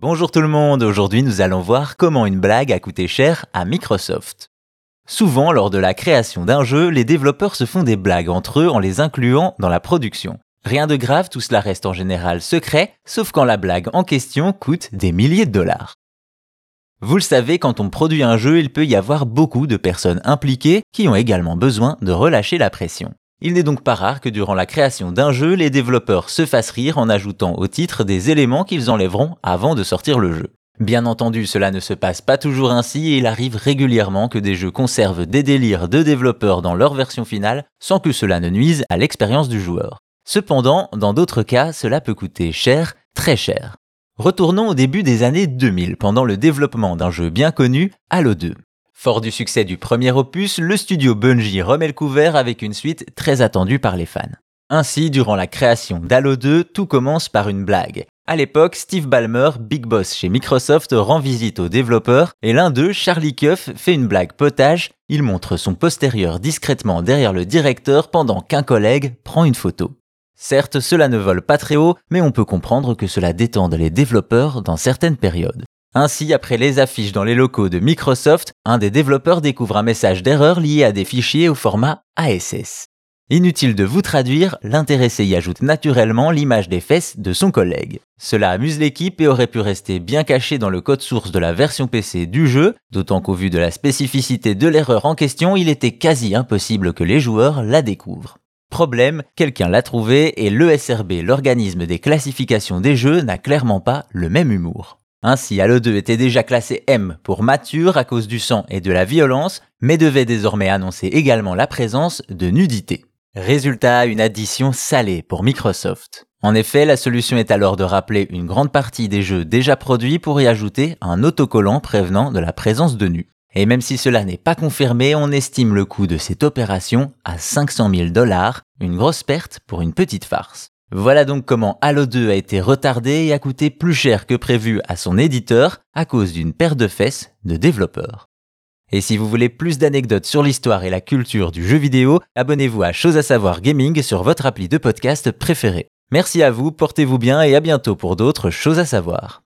Bonjour tout le monde, aujourd'hui nous allons voir comment une blague a coûté cher à Microsoft. Souvent, lors de la création d'un jeu, les développeurs se font des blagues entre eux en les incluant dans la production. Rien de grave, tout cela reste en général secret, sauf quand la blague en question coûte des milliers de dollars. Vous le savez, quand on produit un jeu, il peut y avoir beaucoup de personnes impliquées qui ont également besoin de relâcher la pression. Il n'est donc pas rare que durant la création d'un jeu, les développeurs se fassent rire en ajoutant au titre des éléments qu'ils enlèveront avant de sortir le jeu. Bien entendu, cela ne se passe pas toujours ainsi et il arrive régulièrement que des jeux conservent des délires de développeurs dans leur version finale sans que cela ne nuise à l'expérience du joueur. Cependant, dans d'autres cas, cela peut coûter cher, très cher. Retournons au début des années 2000, pendant le développement d'un jeu bien connu, Halo 2. Fort du succès du premier opus, le studio Bungie remet le couvert avec une suite très attendue par les fans. Ainsi, durant la création d'Halo 2, tout commence par une blague. À l'époque, Steve Ballmer, big boss chez Microsoft, rend visite aux développeurs et l'un d'eux, Charlie Cuff, fait une blague potage. Il montre son postérieur discrètement derrière le directeur pendant qu'un collègue prend une photo. Certes, cela ne vole pas très haut, mais on peut comprendre que cela détende les développeurs dans certaines périodes. Ainsi, après les affiches dans les locaux de Microsoft, un des développeurs découvre un message d'erreur lié à des fichiers au format ASS. Inutile de vous traduire, l'intéressé y ajoute naturellement l'image des fesses de son collègue. Cela amuse l'équipe et aurait pu rester bien caché dans le code source de la version PC du jeu, d'autant qu'au vu de la spécificité de l'erreur en question, il était quasi impossible que les joueurs la découvrent. Problème, quelqu'un l'a trouvé et l'ESRB, l'organisme des classifications des jeux, n'a clairement pas le même humour. Ainsi, Halo 2 était déjà classé M pour mature à cause du sang et de la violence, mais devait désormais annoncer également la présence de nudité. Résultat, une addition salée pour Microsoft. En effet, la solution est alors de rappeler une grande partie des jeux déjà produits pour y ajouter un autocollant prévenant de la présence de nus. Et même si cela n'est pas confirmé, on estime le coût de cette opération à 500 000 dollars, une grosse perte pour une petite farce. Voilà donc comment Halo 2 a été retardé et a coûté plus cher que prévu à son éditeur à cause d'une paire de fesses de développeurs. Et si vous voulez plus d'anecdotes sur l'histoire et la culture du jeu vidéo, abonnez-vous à Chose à savoir gaming sur votre appli de podcast préféré. Merci à vous, portez-vous bien et à bientôt pour d'autres choses à savoir.